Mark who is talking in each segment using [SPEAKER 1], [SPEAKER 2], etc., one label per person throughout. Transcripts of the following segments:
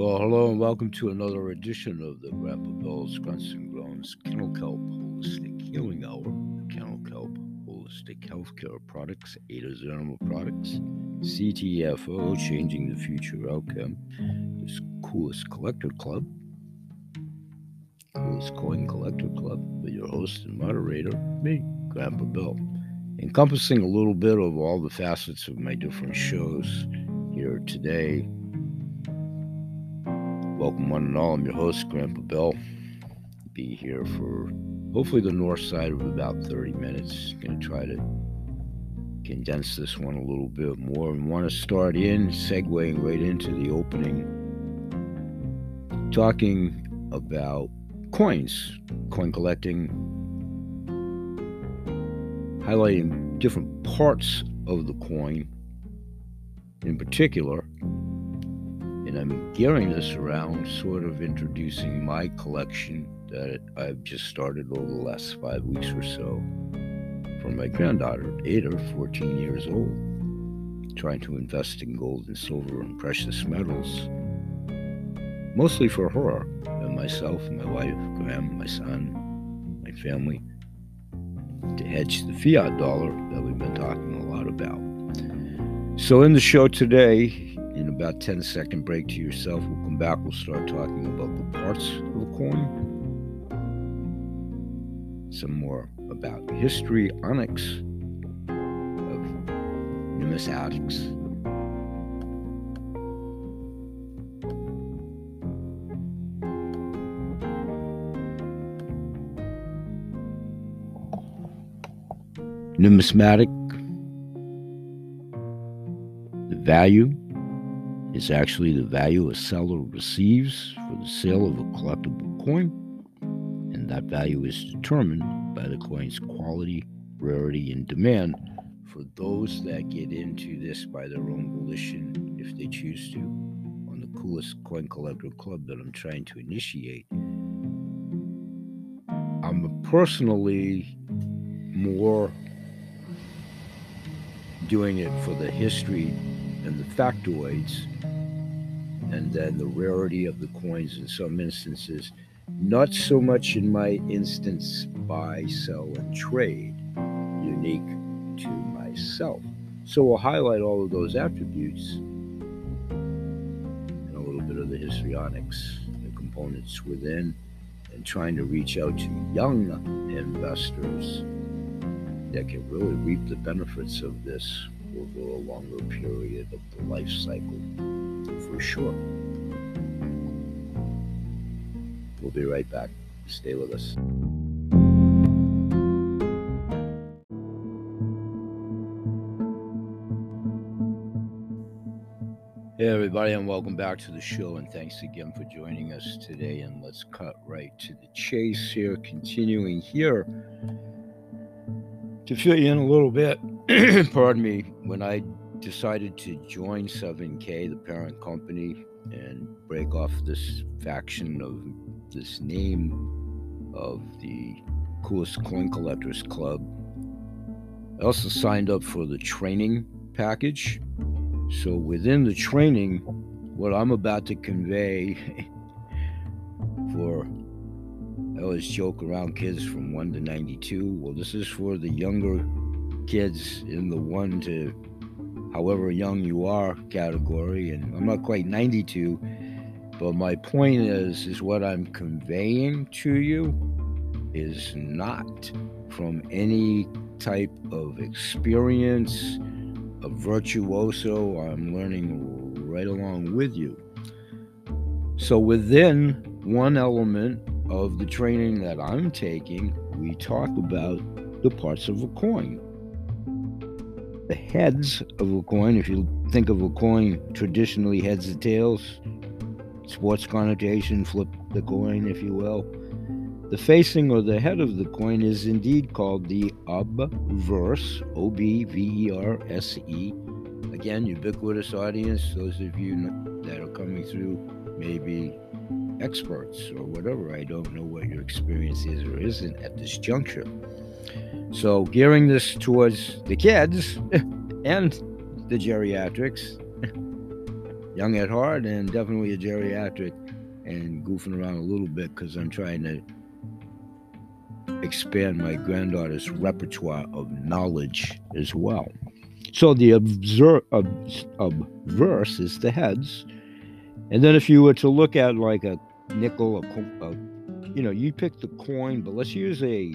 [SPEAKER 1] Well, hello and welcome to another edition of the Grandpa Bill's Grunts and Groans Kennel Kelp Holistic Healing Hour. Kennel Kelp Holistic Healthcare Products, Ada's Animal Products, CTFO, Changing the Future Outcome, this Coolest Collector Club, Coolest Coin Collector Club, with your host and moderator, me, Grandpa Bill, encompassing a little bit of all the facets of my different shows here today Welcome, one and all. I'm your host, Grandpa Bill. Be here for hopefully the north side of about 30 minutes. Going to try to condense this one a little bit more and want to start in, segueing right into the opening, talking about coins, coin collecting, highlighting different parts of the coin in particular and I'm gearing this around sort of introducing my collection that I've just started over the last five weeks or so for my granddaughter, Ada, 14 years old, trying to invest in gold and silver and precious metals, mostly for her and myself and my wife, Graham, my son, my family, to hedge the fiat dollar that we've been talking a lot about. So, in the show today, in about 10 second break to yourself. We'll come back. We'll start talking about the parts of a coin, some more about history, onyx, of numismatics. Numismatic, the value is actually the value a seller receives for the sale of a collectible coin, and that value is determined by the coin's quality, rarity, and demand for those that get into this by their own volition if they choose to on the coolest coin collector club that I'm trying to initiate. I'm personally more doing it for the history and the factoids and then the rarity of the coins in some instances. Not so much in my instance buy, sell, and trade, unique to myself. So we'll highlight all of those attributes and a little bit of the histrionics, the components within, and trying to reach out to young investors that can really reap the benefits of this over a longer period of the life cycle for sure. We'll be right back. Stay with us. Hey, everybody, and welcome back to the show. And thanks again for joining us today. And let's cut right to the chase here, continuing here to fill you in a little bit. Pardon me. When I decided to join 7K, the parent company, and break off this faction of this name of the Coolest Coin Collectors Club. I also signed up for the training package. So within the training, what I'm about to convey for I always joke around kids from 1 to 92. Well, this is for the younger kids in the 1 to however young you are category and i'm not quite 92 but my point is is what i'm conveying to you is not from any type of experience a virtuoso i'm learning right along with you. So within one element of the training that i'm taking we talk about the parts of a coin the heads of a coin, if you think of a coin traditionally heads and tails, sports connotation, flip the coin, if you will. The facing or the head of the coin is indeed called the obverse, O B V E R S E. Again, ubiquitous audience, those of you that are coming through may be experts or whatever. I don't know what your experience is or isn't at this juncture. So, gearing this towards the kids and the geriatrics, young at heart and definitely a geriatric and goofing around a little bit because I'm trying to expand my granddaughter's repertoire of knowledge as well. So the obser- ob- obverse is the heads. And then if you were to look at like a nickel, a, a you know, you pick the coin, but let's use a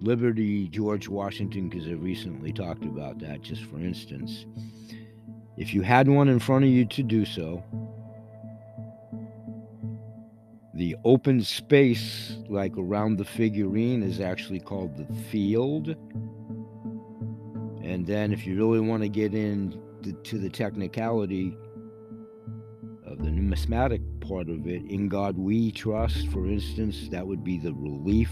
[SPEAKER 1] Liberty George Washington because I recently talked about that, just for instance. If you had one in front of you to do so, the open space, like around the figurine, is actually called the field. And then, if you really want to get into to the technicality of the numismatic part of it, in God we trust, for instance, that would be the relief,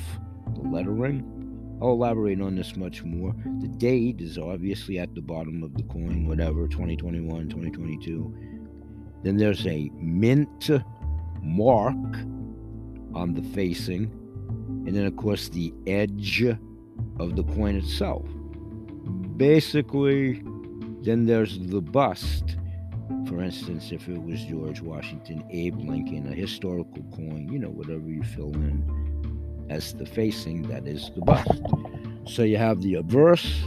[SPEAKER 1] the lettering. I'll elaborate on this much more. The date is obviously at the bottom of the coin, whatever, 2021, 2022. Then there's a mint mark on the facing, and then, of course, the edge of the coin itself. Basically, then there's the bust. For instance, if it was George Washington, Abe Lincoln, a historical coin, you know, whatever you fill in as the facing, that is the bust. So you have the obverse,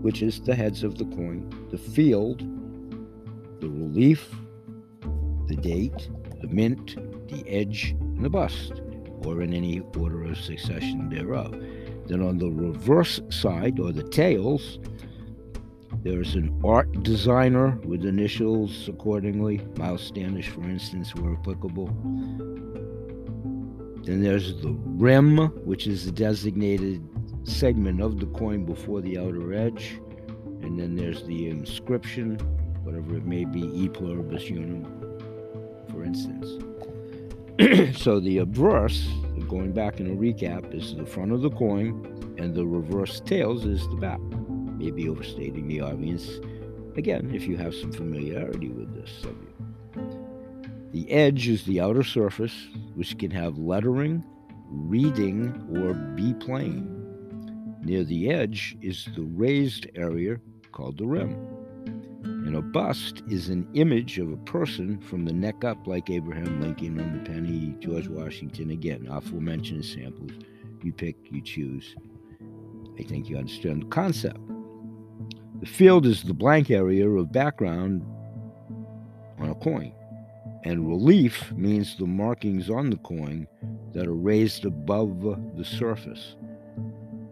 [SPEAKER 1] which is the heads of the coin, the field, the relief, the date, the mint, the edge, and the bust, or in any order of succession thereof. Then on the reverse side, or the tails, there's an art designer with initials accordingly. Miles Standish, for instance, were applicable. Then there's the rim, which is the designated segment of the coin before the outer edge. And then there's the inscription, whatever it may be, e pluribus unum, for instance. so the obverse, going back in a recap, is the front of the coin, and the reverse tails is the back. Maybe overstating the obvious. Again, if you have some familiarity with this subject. The edge is the outer surface, which can have lettering, reading, or be plain. Near the edge is the raised area called the rim. And a bust is an image of a person from the neck up, like Abraham Lincoln on the penny, George Washington. Again, aforementioned samples. You pick, you choose. I think you understand the concept. The field is the blank area of background on a coin. And relief means the markings on the coin that are raised above the surface.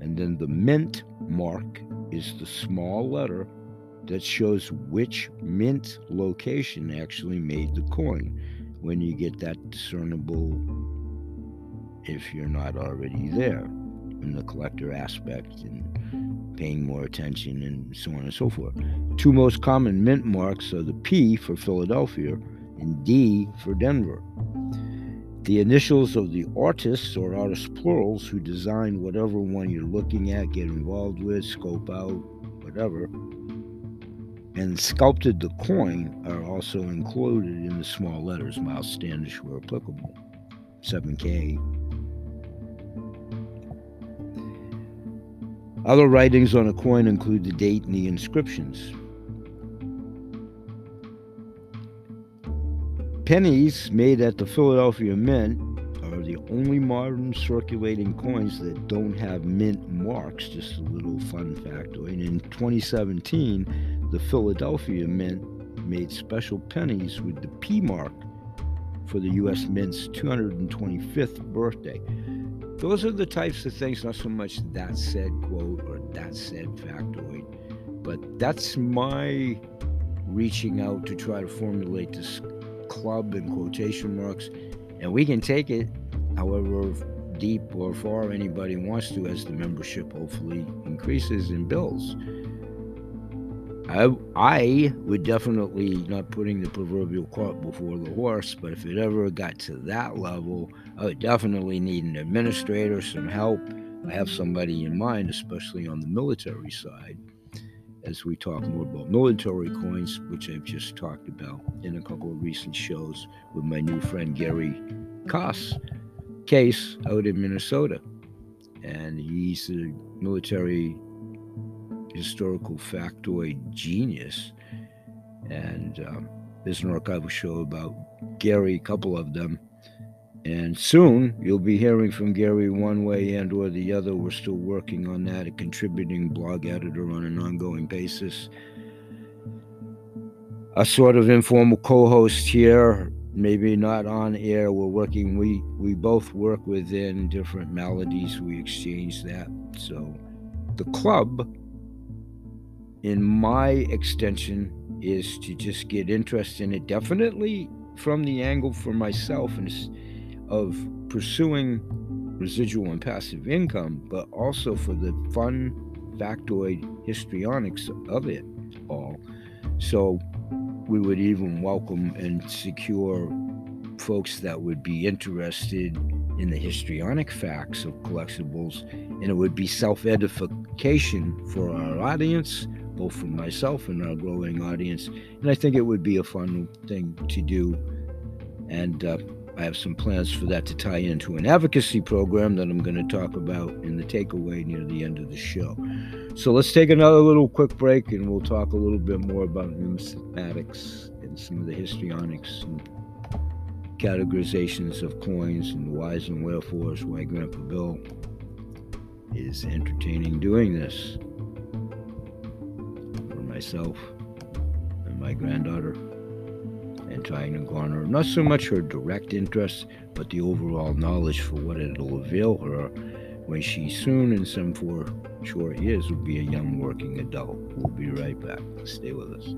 [SPEAKER 1] And then the mint mark is the small letter that shows which mint location actually made the coin when you get that discernible if you're not already there in the collector aspect and paying more attention and so on and so forth. Two most common mint marks are the P for Philadelphia and D for Denver. The initials of the artists or artist plurals who design whatever one you're looking at, get involved with, scope out, whatever, and sculpted the coin are also included in the small letters. Miles Standish were applicable. 7K. Other writings on a coin include the date and the inscriptions. Pennies made at the Philadelphia Mint are the only modern circulating coins that don't have mint marks. Just a little fun factoid. And in 2017, the Philadelphia Mint made special pennies with the P mark for the U.S. Mint's 225th birthday. Those are the types of things, not so much that said quote or that said factoid, but that's my reaching out to try to formulate this club in quotation marks, and we can take it however deep or far anybody wants to as the membership hopefully increases and builds. I, I would definitely not putting the proverbial cart before the horse, but if it ever got to that level, I would definitely need an administrator, some help. I have somebody in mind, especially on the military side as we talk more about military coins, which I've just talked about in a couple of recent shows with my new friend Gary Koss case out in Minnesota. And he's a military historical factoid genius. And um, there's an archival show about Gary, a couple of them. And soon you'll be hearing from Gary one way and or the other. We're still working on that, a contributing blog editor on an ongoing basis. A sort of informal co-host here, maybe not on air. We're working. We we both work within different maladies. We exchange that. So, the club, in my extension, is to just get interest in it. Definitely from the angle for myself and of pursuing residual and passive income, but also for the fun factoid histrionics of it all. So we would even welcome and secure folks that would be interested in the histrionic facts of collectibles, and it would be self edification for our audience, both for myself and our growing audience. And I think it would be a fun thing to do. And uh, I have some plans for that to tie into an advocacy program that I'm going to talk about in the takeaway near the end of the show. So let's take another little quick break and we'll talk a little bit more about numismatics and some of the histrionics and categorizations of coins and whys and wherefores, why Grandpa Bill is entertaining doing this for myself and my granddaughter and trying to garner not so much her direct interest, but the overall knowledge for what it'll avail her when she soon, in some four short years, will be a young working adult. We'll be right back. Stay with us.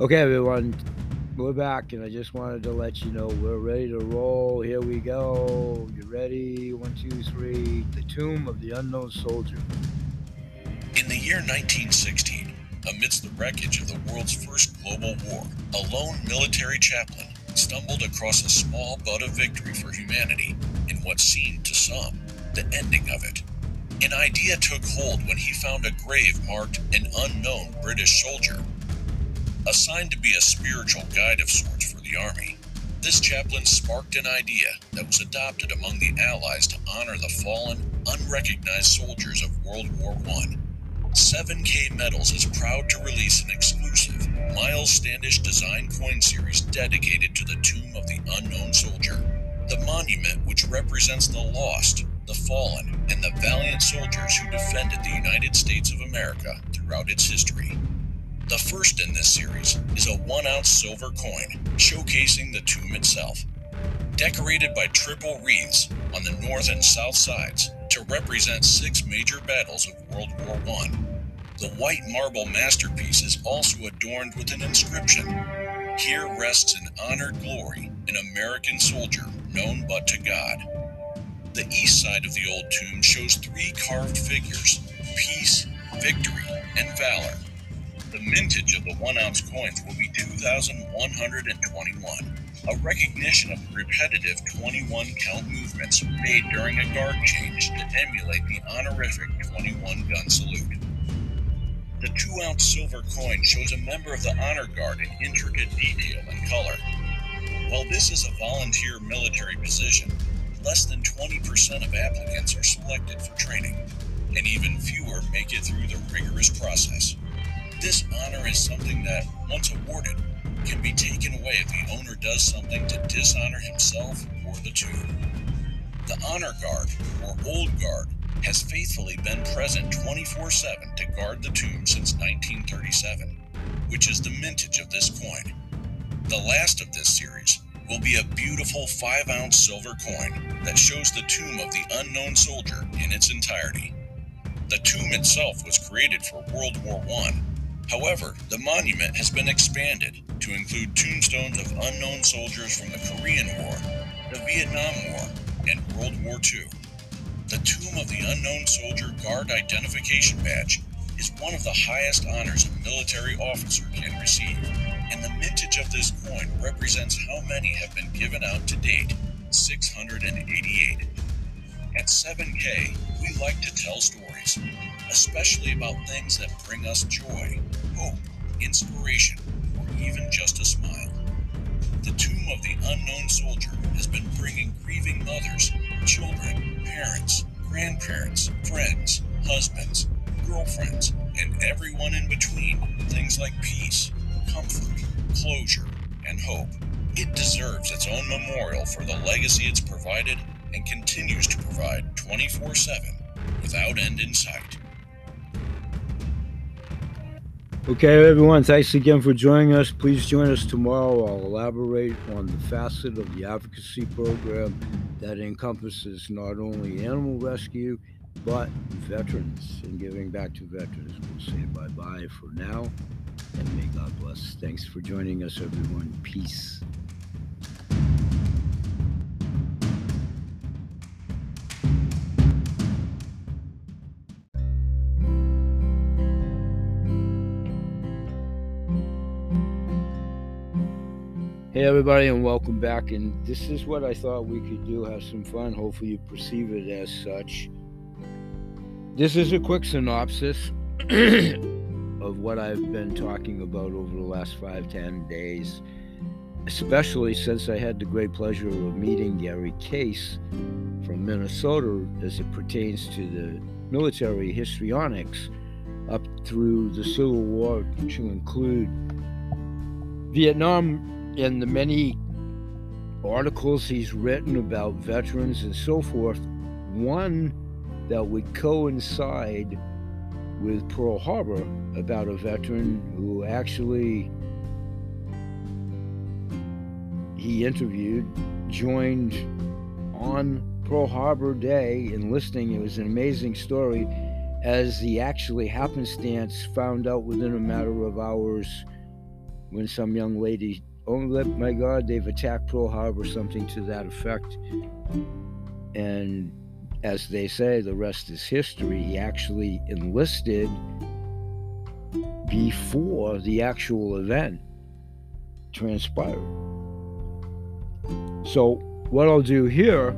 [SPEAKER 1] Okay, everyone, we're back, and I just wanted to let you know we're ready to roll. Here we go. You ready? One, two, three. The Tomb of the Unknown Soldier.
[SPEAKER 2] In the year 1916, amidst the wreckage of the world's first global war, a lone military chaplain stumbled across a small bud of victory for humanity in what seemed to some the ending of it. An idea took hold when he found a grave marked an unknown British soldier Assigned to be a spiritual guide of sorts for the Army, this chaplain sparked an idea that was adopted among the Allies to honor the fallen, unrecognized soldiers of World War I. 7K Metals is proud to release an exclusive Miles Standish design coin series dedicated to the tomb of the unknown soldier. The monument, which represents the lost, the fallen, and the valiant soldiers who defended the United States of America throughout its history. The first in this series is a one ounce silver coin showcasing the tomb itself, decorated by triple wreaths on the north and south sides to represent six major battles of World War I. The white marble masterpiece is also adorned with an inscription Here rests in honored glory an American soldier known but to God. The east side of the old tomb shows three carved figures peace, victory, and valor the mintage of the one ounce coins will be 2,121, a recognition of the repetitive 21 count movements made during a guard change to emulate the honorific 21 gun salute. The 2 ounce silver coin shows a member of the honor guard in intricate detail and color. While this is a volunteer military position, less than 20% of applicants are selected for training, and even fewer make it through the rigorous process. This honor is something that, once awarded, can be taken away if the owner does something to dishonor himself or the tomb. The Honor Guard, or Old Guard, has faithfully been present 24 7 to guard the tomb since 1937, which is the mintage of this coin. The last of this series will be a beautiful 5 ounce silver coin that shows the tomb of the unknown soldier in its entirety. The tomb itself was created for World War I However, the monument has been expanded to include tombstones of unknown soldiers from the Korean War, the Vietnam War, and World War II. The Tomb of the Unknown Soldier Guard Identification Badge is one of the highest honors a military officer can receive, and the mintage of this coin represents how many have been given out to date 688. At 7K, we like to tell stories, especially about things that bring us joy, hope, inspiration, or even just a smile. The Tomb of the Unknown Soldier has been bringing grieving mothers, children, parents, grandparents, friends, husbands, girlfriends, and everyone in between things like peace,
[SPEAKER 3] comfort, closure, and hope. It deserves its own memorial for the legacy it's provided and continues to provide 24 7 without end in sight.
[SPEAKER 1] Okay, everyone, thanks again for joining us. Please join us tomorrow. I'll elaborate on the facet of the advocacy program that encompasses not only animal rescue, but veterans and giving back to veterans. We'll say bye bye for now, and may God bless. Thanks for joining us, everyone. Peace. Hey, everybody, and welcome back. And this is what I thought we could do have some fun. Hopefully, you perceive it as such. This is a quick synopsis of what I've been talking about over the last five, ten days, especially since I had the great pleasure of meeting Gary Case from Minnesota as it pertains to the military histrionics up through the Civil War, to include Vietnam in the many articles he's written about veterans and so forth, one that would coincide with Pearl Harbor about a veteran who actually he interviewed joined on Pearl Harbor Day enlisting. It was an amazing story as the actually happenstance found out within a matter of hours when some young lady oh my God, they've attacked Pearl Harbor, something to that effect. And as they say, the rest is history. He actually enlisted before the actual event transpired. So, what I'll do here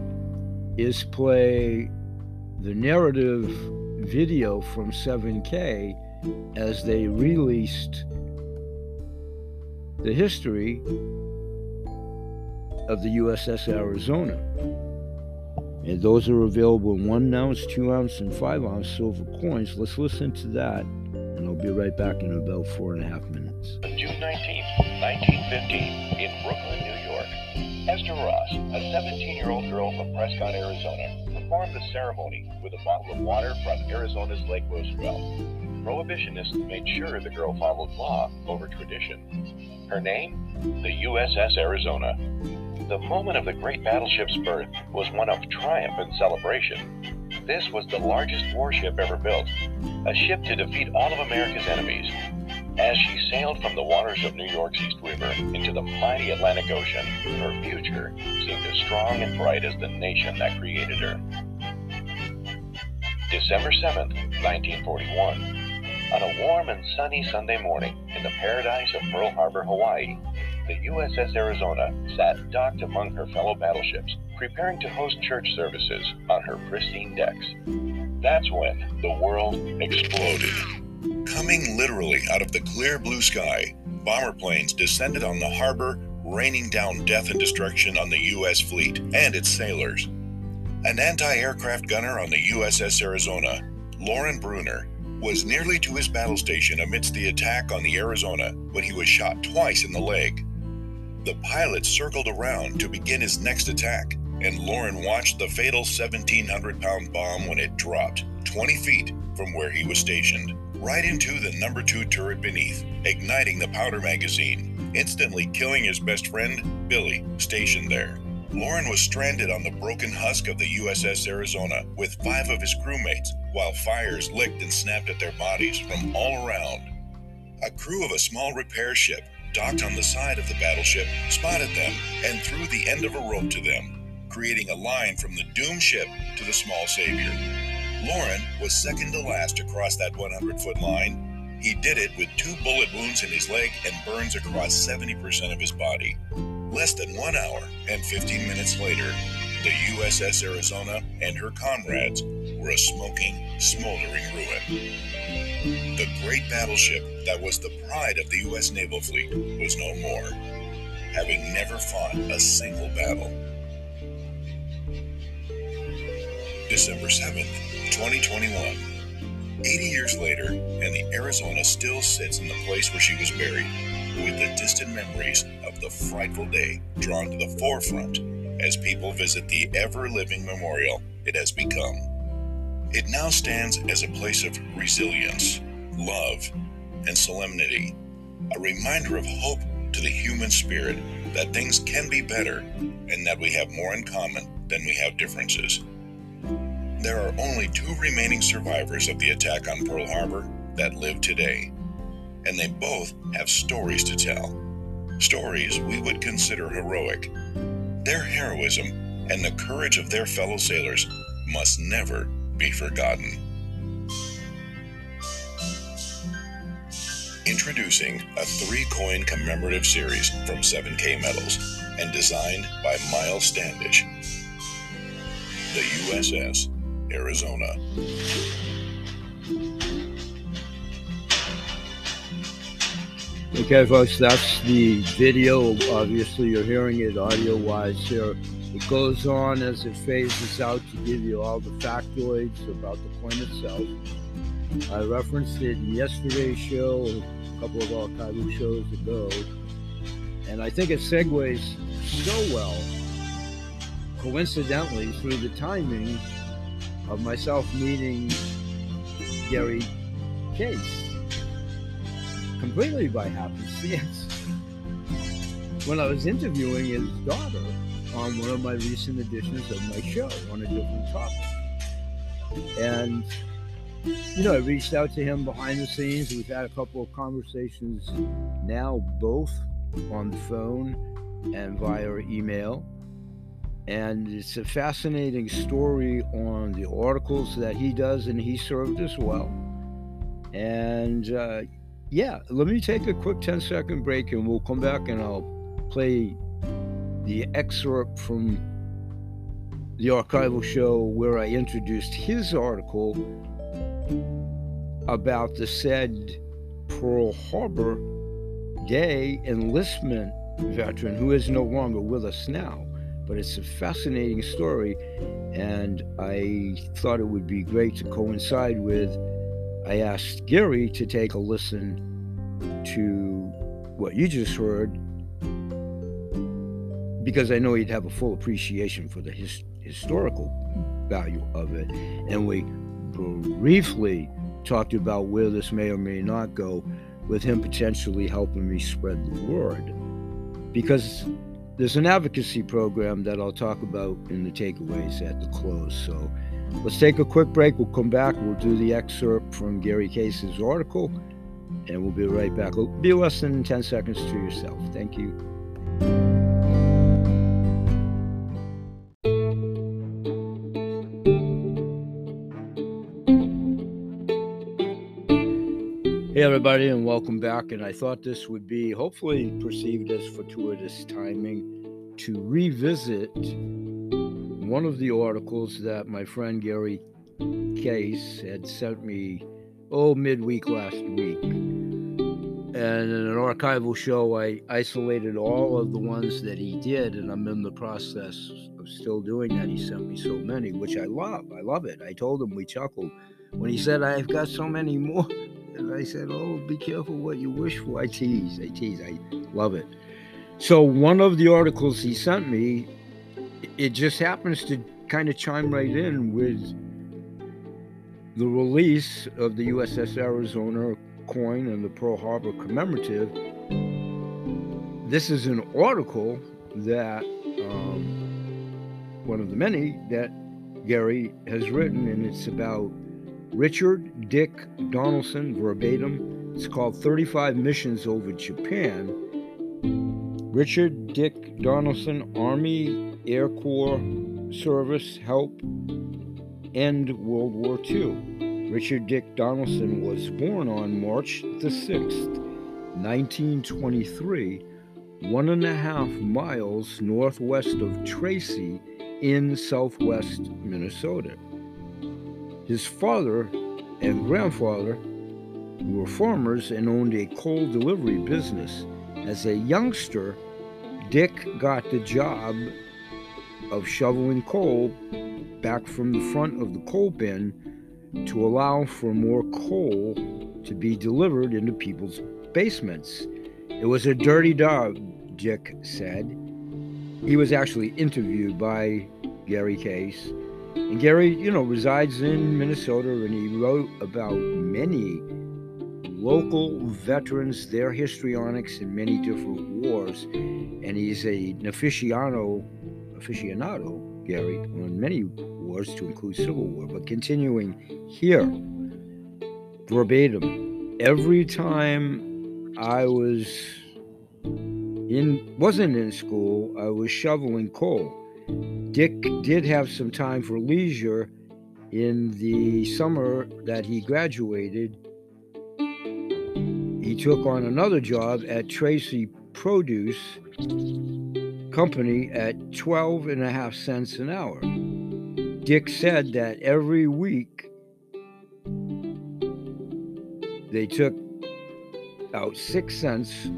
[SPEAKER 1] is play the narrative video from 7K as they released the history of the USS Arizona. And those are available in one ounce, two ounce, and five ounce silver coins. Let's listen to that, and I'll be right back in about four and a half minutes.
[SPEAKER 4] June 19, 1915, in Brooklyn, New York, Esther Ross, a 17 year old girl from Prescott, Arizona, performed the ceremony with a bottle of water from Arizona's Lake Roosevelt. Prohibitionists made sure the girl followed law over tradition. Her name? The USS Arizona. The moment of the great battleship's birth was one of triumph and celebration. This was the largest warship ever built, a ship to defeat all of America's enemies. As she sailed from the waters of New York's East River into the mighty Atlantic Ocean, her future seemed as strong and bright as the nation that created her. December 7, 1941. On a warm and sunny Sunday morning in the paradise of Pearl Harbor, Hawaii, the USS Arizona sat docked among her fellow battleships, preparing to host church services on her pristine decks. That's when the world exploded.
[SPEAKER 3] Coming literally out of the clear blue sky, bomber planes descended on the harbor, raining down death and destruction on the U.S. fleet and its sailors. An anti aircraft gunner on the USS Arizona, Lauren Bruner, was nearly to his battle station amidst the attack on the Arizona when he was shot twice in the leg. The pilot circled around to begin his next attack, and Lauren watched the fatal 1,700 pound bomb when it dropped 20 feet from where he was stationed, right into the number two turret beneath, igniting the powder magazine, instantly killing his best friend, Billy, stationed there. Lauren was stranded on the broken husk of the USS Arizona with five of his crewmates, while fires licked and snapped at their bodies from all around. A crew of a small repair ship docked on the side of the battleship spotted them and threw the end of a rope to them, creating a line from the doomed ship to the small savior. Lauren was second to last to cross that 100 foot line. He did it with two bullet wounds in his leg and burns across 70% of his body. Less than one hour and 15 minutes later, the USS Arizona and her comrades were a smoking, smoldering ruin. The great battleship that was the pride of the U.S. naval fleet was no more, having never fought a single battle. December 7th, 2021. 80 years later, and the Arizona still sits in the place where she was buried, with the distant memories the frightful day drawn to the forefront as people visit the ever living memorial it has become. It now stands as a place of resilience, love, and solemnity, a reminder of hope to the human spirit that things can be better and that we have more in common than we have differences. There are only two remaining survivors of the attack on Pearl Harbor that live today, and they both have stories to tell. Stories we would consider heroic. Their heroism and the courage of their fellow sailors must never be forgotten. Introducing a three coin commemorative series from 7K Metals and designed by Miles Standish. The USS Arizona.
[SPEAKER 1] Okay, folks, that's the video. Obviously, you're hearing it audio wise here. It goes on as it phases out to give you all the factoids about the coin itself. I referenced it in yesterday's show, a couple of archival shows ago, and I think it segues so well, coincidentally, through the timing of myself meeting Gary Case completely by happenstance when I was interviewing his daughter on one of my recent editions of my show on a different topic. And, you know, I reached out to him behind the scenes. We've had a couple of conversations now, both on the phone and via email. And it's a fascinating story on the articles that he does, and he served as well. And, uh, yeah, let me take a quick 10 second break and we'll come back and I'll play the excerpt from the archival show where I introduced his article about the said Pearl Harbor Day enlistment veteran who is no longer with us now. But it's a fascinating story, and I thought it would be great to coincide with I asked Gary to take a listen to what you just heard because I know he'd have a full appreciation for the his, historical value of it. And we briefly talked about where this may or may not go, with him potentially helping me spread the word. Because there's an advocacy program that I'll talk about in the takeaways at the close. So Let's take a quick break. We'll come back. We'll do the excerpt from Gary Case's article, and we'll be right back. It'll be less than 10 seconds to yourself. Thank you. Hey, everybody, and welcome back. And I thought this would be hopefully perceived as fortuitous timing to revisit one of the articles that my friend Gary Case had sent me, oh, midweek last week. And in an archival show, I isolated all of the ones that he did, and I'm in the process of still doing that. He sent me so many, which I love. I love it. I told him we chuckled when he said, I've got so many more. And I said, Oh, be careful what you wish for. I tease, I tease, I love it. So, one of the articles he sent me it just happens to kind of chime right in with the release of the USS Arizona coin and the Pearl Harbor commemorative. This is an article that um, one of the many that Gary has written, and it's about Richard Dick Donaldson verbatim. It's called 35 Missions Over Japan. Richard Dick Donaldson, Army Air Corps service help end World War II. Richard Dick Donaldson was born on March the 6th, 1923, one and a half miles northwest of Tracy in southwest Minnesota. His father and grandfather were farmers and owned a coal delivery business. As a youngster, Dick got the job of shoveling coal back from the front of the coal bin to allow for more coal to be delivered into people's basements. It was a dirty job, Dick said. He was actually interviewed by Gary Case. And Gary, you know, resides in Minnesota and he wrote about many local veterans, their histrionics in many different wars. And he's a aficionado, aficionado, Gary, on many wars to include Civil War. But continuing here, verbatim, every time I was in wasn't in school, I was shoveling coal. Dick did have some time for leisure in the summer that he graduated. He took on another job at Tracy Produce Company at 12 and a half cents an hour. Dick said that every week they took out six cents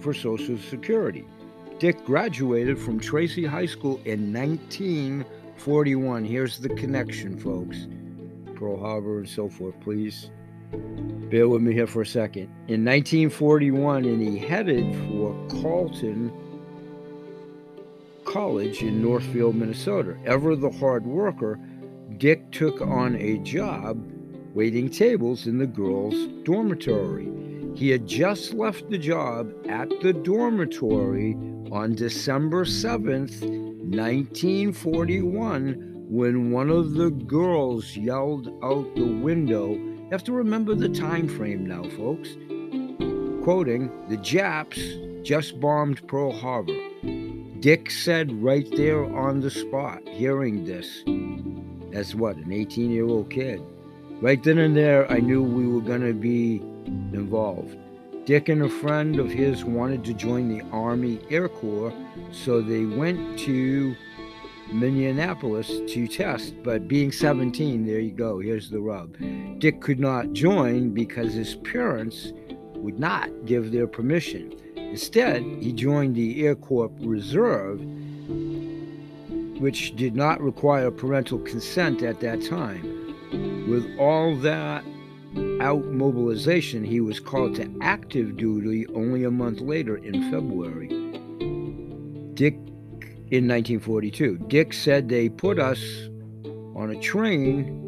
[SPEAKER 1] for Social Security. Dick graduated from Tracy High School in 1941. Here's the connection, folks. Pearl Harbor and so forth, please. Bear with me here for a second. In 1941, and he headed for Carleton College in Northfield, Minnesota. Ever the hard worker, Dick took on a job waiting tables in the girls' dormitory. He had just left the job at the dormitory on December 7th, 1941, when one of the girls yelled out the window. You have to remember the time frame now, folks. Quoting, the Japs just bombed Pearl Harbor. Dick said right there on the spot, hearing this, as what, an 18 year old kid. Right then and there, I knew we were going to be involved. Dick and a friend of his wanted to join the Army Air Corps, so they went to Minneapolis to test. But being 17, there you go, here's the rub. Dick could not join because his parents would not give their permission. Instead, he joined the Air Corps Reserve, which did not require parental consent at that time. With all that out mobilization, he was called to active duty only a month later in February. Dick, in 1942, Dick said they put us on a train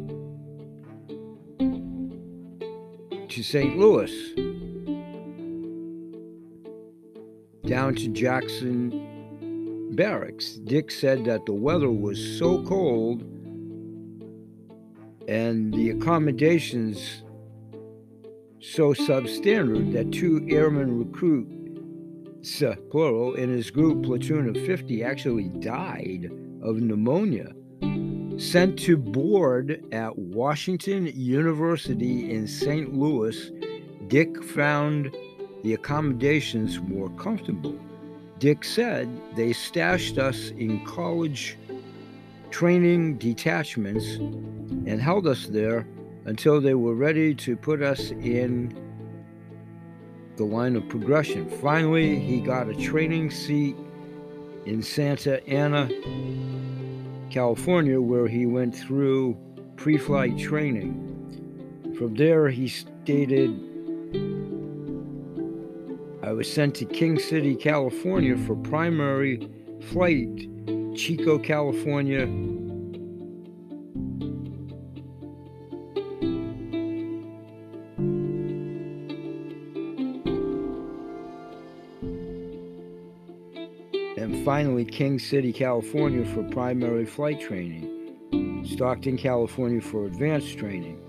[SPEAKER 1] to St. Louis, down to Jackson Barracks. Dick said that the weather was so cold and the accommodations so substandard that two airmen recruits, plural, in his group platoon of 50 actually died of pneumonia. Sent to board at Washington University in St. Louis, Dick found the accommodations more comfortable. Dick said they stashed us in college training detachments and held us there until they were ready to put us in the line of progression. Finally, he got a training seat in Santa Ana, California, where he went through pre flight training. From there, he stated, I was sent to King City, California for primary flight Chico, California. And finally, King City, California for primary flight training. Stockton, California for advanced training.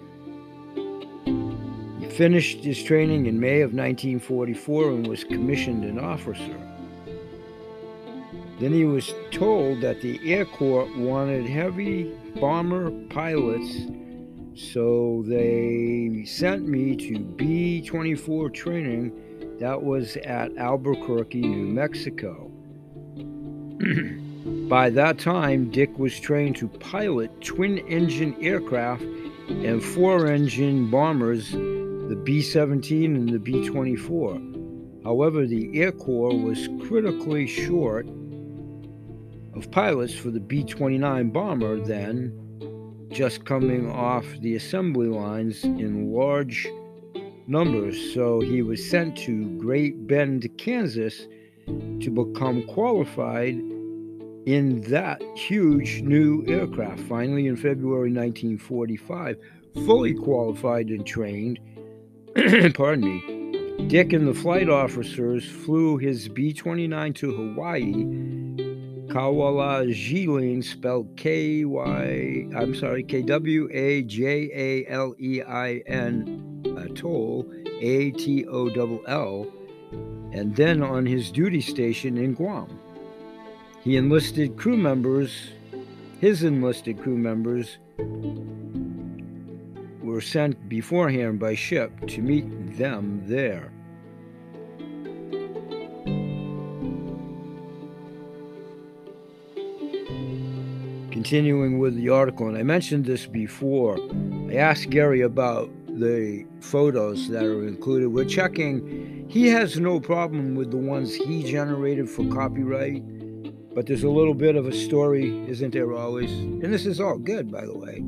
[SPEAKER 1] He finished his training in May of 1944 and was commissioned an officer. Then he was told that the Air Corps wanted heavy bomber pilots, so they sent me to B 24 training that was at Albuquerque, New Mexico. By that time, Dick was trained to pilot twin engine aircraft and four engine bombers, the B 17 and the B 24. However, the Air Corps was critically short of pilots for the B 29 bomber then, just coming off the assembly lines in large numbers. So he was sent to Great Bend, Kansas to become qualified in that huge new aircraft. Finally, in February 1945, fully qualified and trained, pardon me, Dick and the flight officers flew his B 29 to Hawaii. Kwajalein, spelled K Y, I'm sorry, K W A J A L E I N, atoll, A T O L L, and then on his duty station in Guam. He enlisted crew members, his enlisted crew members were sent beforehand by ship to meet them there. Continuing with the article, and I mentioned this before, I asked Gary about the photos that are included. We're checking, he has no problem with the ones he generated for copyright but there's a little bit of a story, isn't there always? And this is all good, by the way.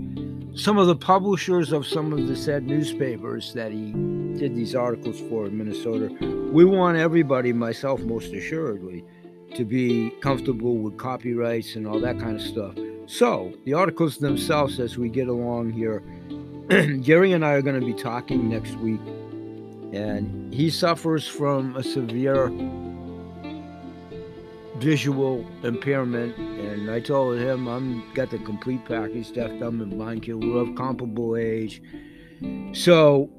[SPEAKER 1] Some of the publishers of some of the said newspapers that he did these articles for in Minnesota, we want everybody, myself most assuredly, to be comfortable with copyrights and all that kind of stuff. So, the articles themselves, as we get along here, Gary and I are going to be talking next week, and he suffers from a severe visual impairment, and I told him I'm got the complete package, deaf, dumb, and blind kid. We're of comparable age, so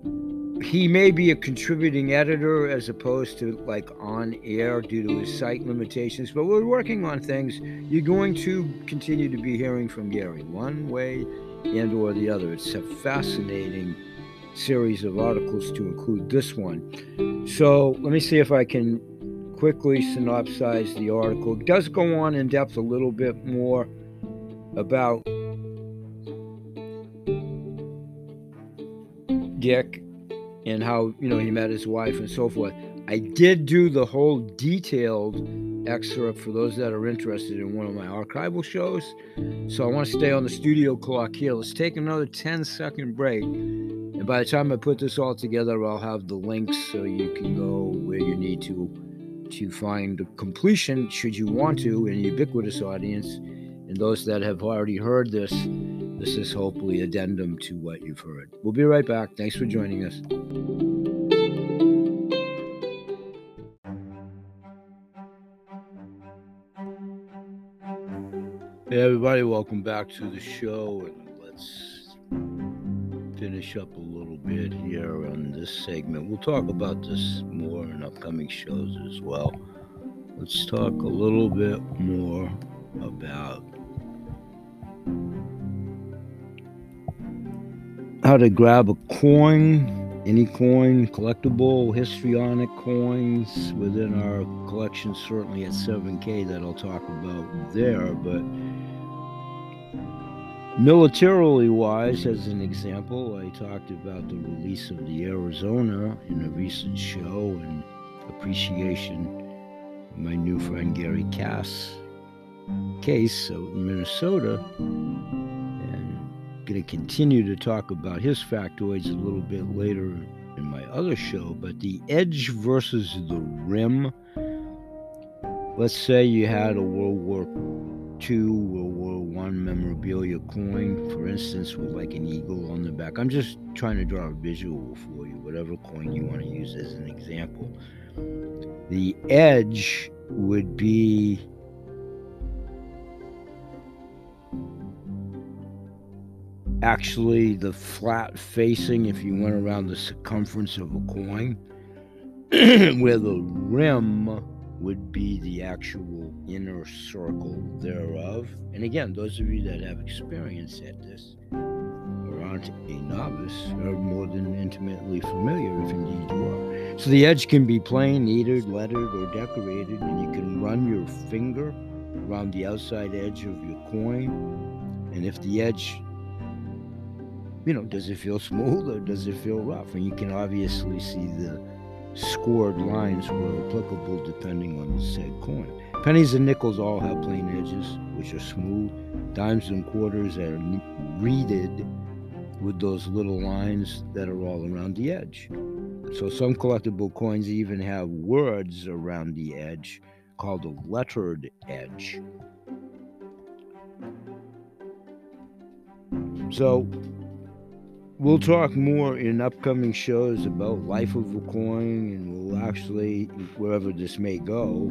[SPEAKER 1] he may be a contributing editor as opposed to like on air due to his sight limitations. But we're working on things. You're going to continue to be hearing from Gary one way and or the other. It's a fascinating series of articles to include this one. So let me see if I can quickly synopsize the article. It does go on in depth a little bit more about Dick and how you know he met his wife and so forth. I did do the whole detailed excerpt for those that are interested in one of my archival shows. So I want to stay on the studio clock here. Let's take another 10 second break. And by the time I put this all together, I'll have the links so you can go where you need to to find completion should you want to in a ubiquitous audience. And those that have already heard this, this is hopefully addendum to what you've heard. We'll be right back. Thanks for joining us. Hey, everybody, welcome back to the show. And let's finish up a little bit here on this segment. We'll talk about this more in upcoming shows as well. Let's talk a little bit more about how to grab a coin, any coin, collectible, histrionic coins within our collection, certainly at 7K, that I'll talk about there. But Militarily wise, as an example, I talked about the release of the Arizona in a recent show and appreciation of my new friend Gary Cass case of Minnesota. And going to continue to talk about his factoids a little bit later in my other show. But the edge versus the rim. Let's say you had a World War II, World War One memorabilia coin, for instance, with like an eagle on the back. I'm just trying to draw a visual for you, whatever coin you want to use as an example. The edge would be actually the flat facing if you went around the circumference of a coin, where the rim would be the actual inner circle thereof. And again, those of you that have experience at this or aren't a novice are more than intimately familiar, if indeed you are. So the edge can be plain, reeded, lettered, or decorated, and you can run your finger around the outside edge of your coin. And if the edge you know, does it feel smooth or does it feel rough? And you can obviously see the scored lines were applicable depending on the said coin. Pennies and nickels all have plain edges, which are smooth. Dimes and quarters are reeded with those little lines that are all around the edge. So some collectible coins even have words around the edge called a lettered edge. So we'll talk more in upcoming shows about life of a coin and we'll actually wherever this may go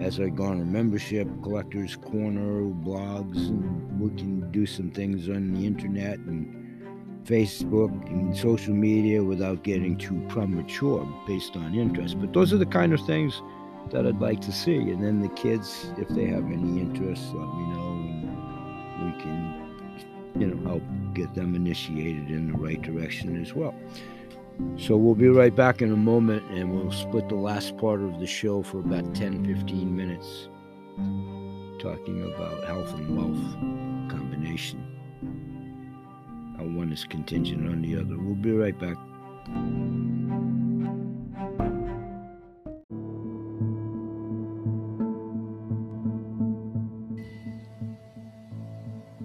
[SPEAKER 1] as I garner membership, collectors corner, blogs, and we can do some things on the internet and Facebook and social media without getting too premature based on interest. But those are the kind of things that I'd like to see. And then the kids, if they have any interest, let me know and we can, you know, help get them initiated in the right direction as well. So we'll be right back in a moment and we'll split the last part of the show for about 10 15 minutes talking about health and wealth combination how one is contingent on the other. We'll be right back.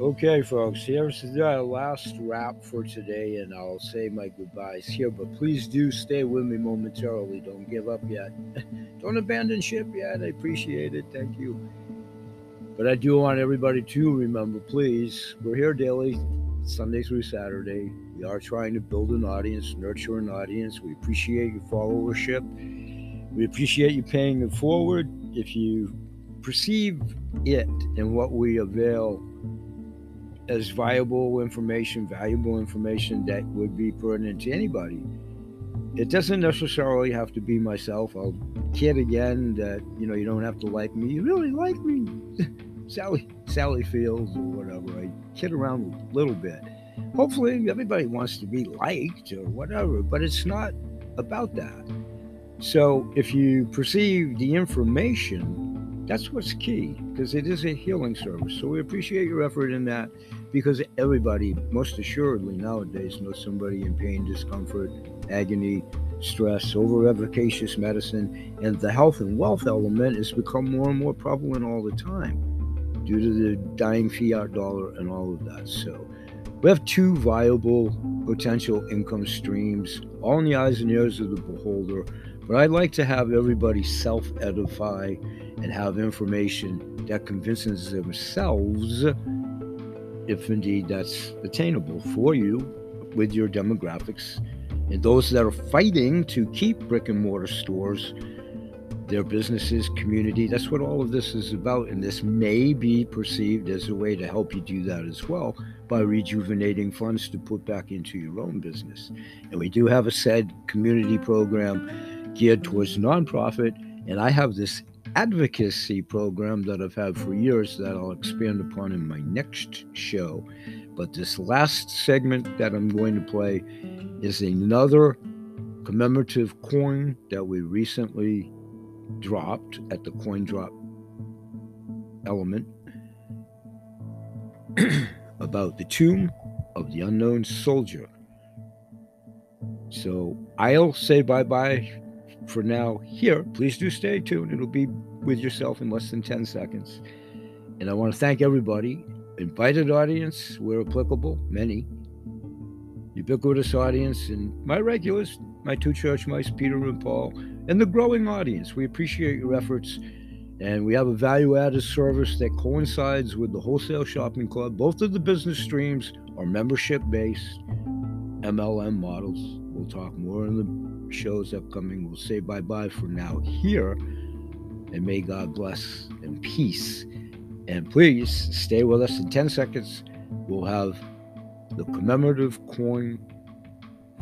[SPEAKER 1] Okay, folks, here's the last wrap for today, and I'll say my goodbyes here. But please do stay with me momentarily. Don't give up yet. Don't abandon ship yet. I appreciate it. Thank you. But I do want everybody to remember, please, we're here daily, Sunday through Saturday. We are trying to build an audience, nurture an audience. We appreciate your followership. We appreciate you paying it forward. If you perceive it and what we avail as viable information, valuable information that would be pertinent to anybody, it doesn't necessarily have to be myself. I'll kid again that you know you don't have to like me. You really like me. Sally Sally Fields or whatever. I kid around a little bit. Hopefully, everybody wants to be liked or whatever, but it's not about that. So, if you perceive the information, that's what's key because it is a healing service. So, we appreciate your effort in that because everybody, most assuredly nowadays, knows somebody in pain, discomfort, agony, stress, over efficacious medicine, and the health and wealth element has become more and more prevalent all the time due to the dying fiat dollar and all of that. So we have two viable potential income streams, all in the eyes and ears of the beholder. But I'd like to have everybody self edify and have information that convinces themselves, if indeed that's attainable for you with your demographics, and those that are fighting to keep brick and mortar stores their businesses, community. That's what all of this is about. And this may be perceived as a way to help you do that as well by rejuvenating funds to put back into your own business. And we do have a said community program geared towards nonprofit. And I have this advocacy program that I've had for years that I'll expand upon in my next show. But this last segment that I'm going to play is another commemorative coin that we recently dropped at the coin drop element about the tomb of the unknown soldier. So I'll say bye bye for now here. Please do stay tuned. It'll be with yourself in less than 10 seconds. And I want to thank everybody, invited audience where applicable, many, ubiquitous audience, and my regulars, my two church mice, Peter and Paul, and the growing audience. We appreciate your efforts. And we have a value added service that coincides with the Wholesale Shopping Club. Both of the business streams are membership based MLM models. We'll talk more in the shows upcoming. We'll say bye bye for now here. And may God bless and peace. And please stay with us in 10 seconds. We'll have the commemorative coin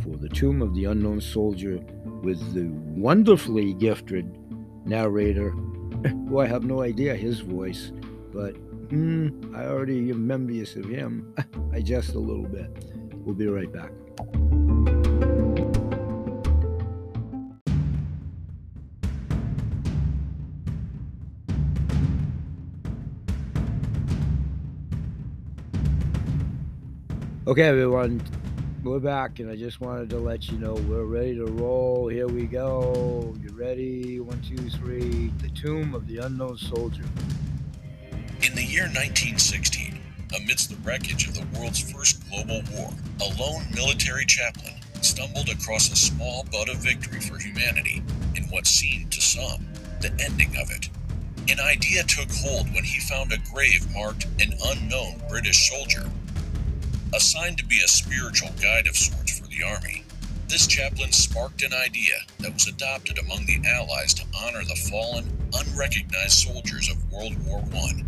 [SPEAKER 1] for the tomb of the unknown soldier with the wonderfully gifted narrator, who I have no idea his voice, but mm, I already am envious of him. I jest a little bit. We'll be right back. Okay, everyone, we're back, and I just wanted to let you know we're ready to roll. Here we go. You ready? One, two, three. The Tomb of the Unknown Soldier.
[SPEAKER 2] In the year 1916, amidst the wreckage of the world's first global war, a lone military chaplain stumbled across a small bud of victory for humanity in what seemed to some the ending of it. An idea took hold when he found a grave marked an unknown British soldier. Assigned to be a spiritual guide of sorts for the Army, this chaplain sparked an idea that was adopted among the Allies to honor the fallen, unrecognized soldiers of World War I.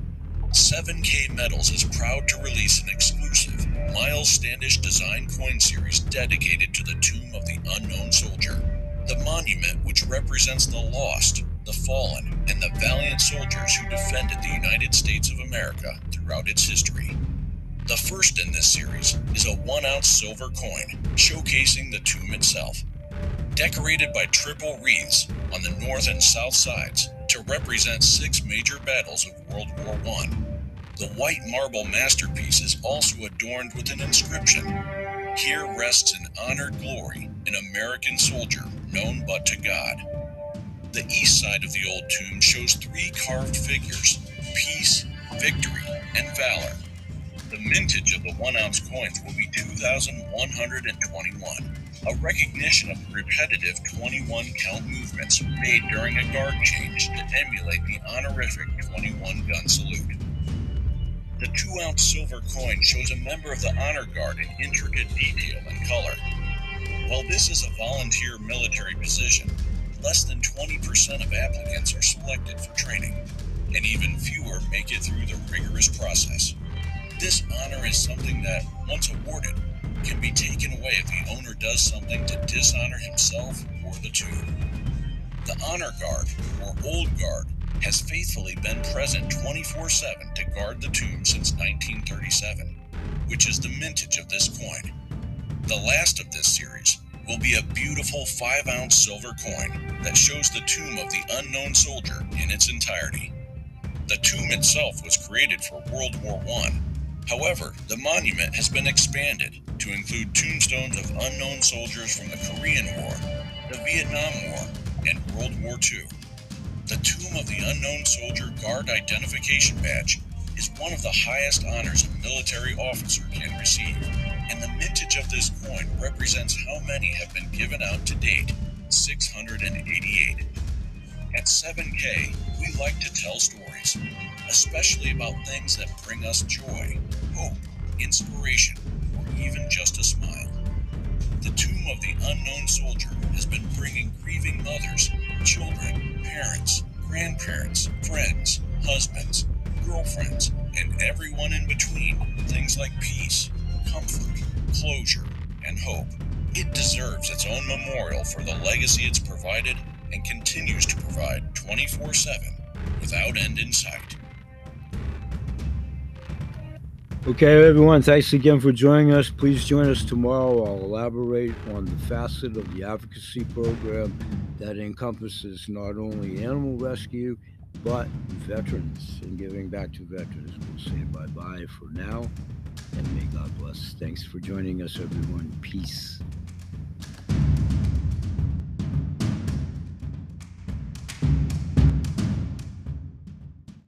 [SPEAKER 2] 7K Metals is proud to release an exclusive Miles Standish design coin series dedicated to the tomb of the unknown soldier. The monument, which represents the lost, the fallen, and the valiant soldiers who defended the United States of America throughout its history. The first in this series is a one ounce silver coin showcasing the tomb itself, decorated by triple wreaths on the north and south sides to represent six major battles of World War I. The white marble masterpiece is also adorned with an inscription Here rests in honored glory an American soldier known but to God. The east side of the old tomb shows three carved figures peace, victory, and valor the mintage of the one ounce coins will be 2,121, a recognition of the repetitive 21 count movements made during a guard change to emulate the honorific 21 gun salute. The 2 ounce silver coin shows a member of the honor guard in intricate detail and color. While this is a volunteer military position, less than 20% of applicants are selected for training, and even fewer make it through the rigorous process. This honor is something that, once awarded, can be taken away if the owner does something to dishonor himself or the tomb. The Honor Guard, or Old Guard, has faithfully been present 24 7 to guard the tomb since 1937, which is the mintage of this coin. The last of this series will be a beautiful 5 ounce silver coin that shows the tomb of the unknown soldier in its entirety. The tomb itself was created for World War I However, the monument has been expanded to include tombstones of unknown soldiers from the Korean War, the Vietnam War, and World War II. The Tomb of the Unknown Soldier Guard Identification Badge is one of the highest honors a military officer can receive, and the mintage of this coin represents how many have been given out to date 688. At 7K, we like to tell stories, especially about things that bring us joy, hope, inspiration, or even just a smile. The tomb of the unknown soldier has been bringing grieving mothers, children, parents, grandparents, friends, husbands, girlfriends, and everyone in between things like peace, comfort, closure, and hope. It deserves its own memorial for the legacy it's provided and continues to provide 24 7 without end in sight.
[SPEAKER 1] Okay, everyone, thanks again for joining us. Please join us tomorrow. I'll elaborate on the facet of the advocacy program that encompasses not only animal rescue, but veterans and giving back to veterans. We'll say bye bye for now, and may God bless. Thanks for joining us, everyone. Peace.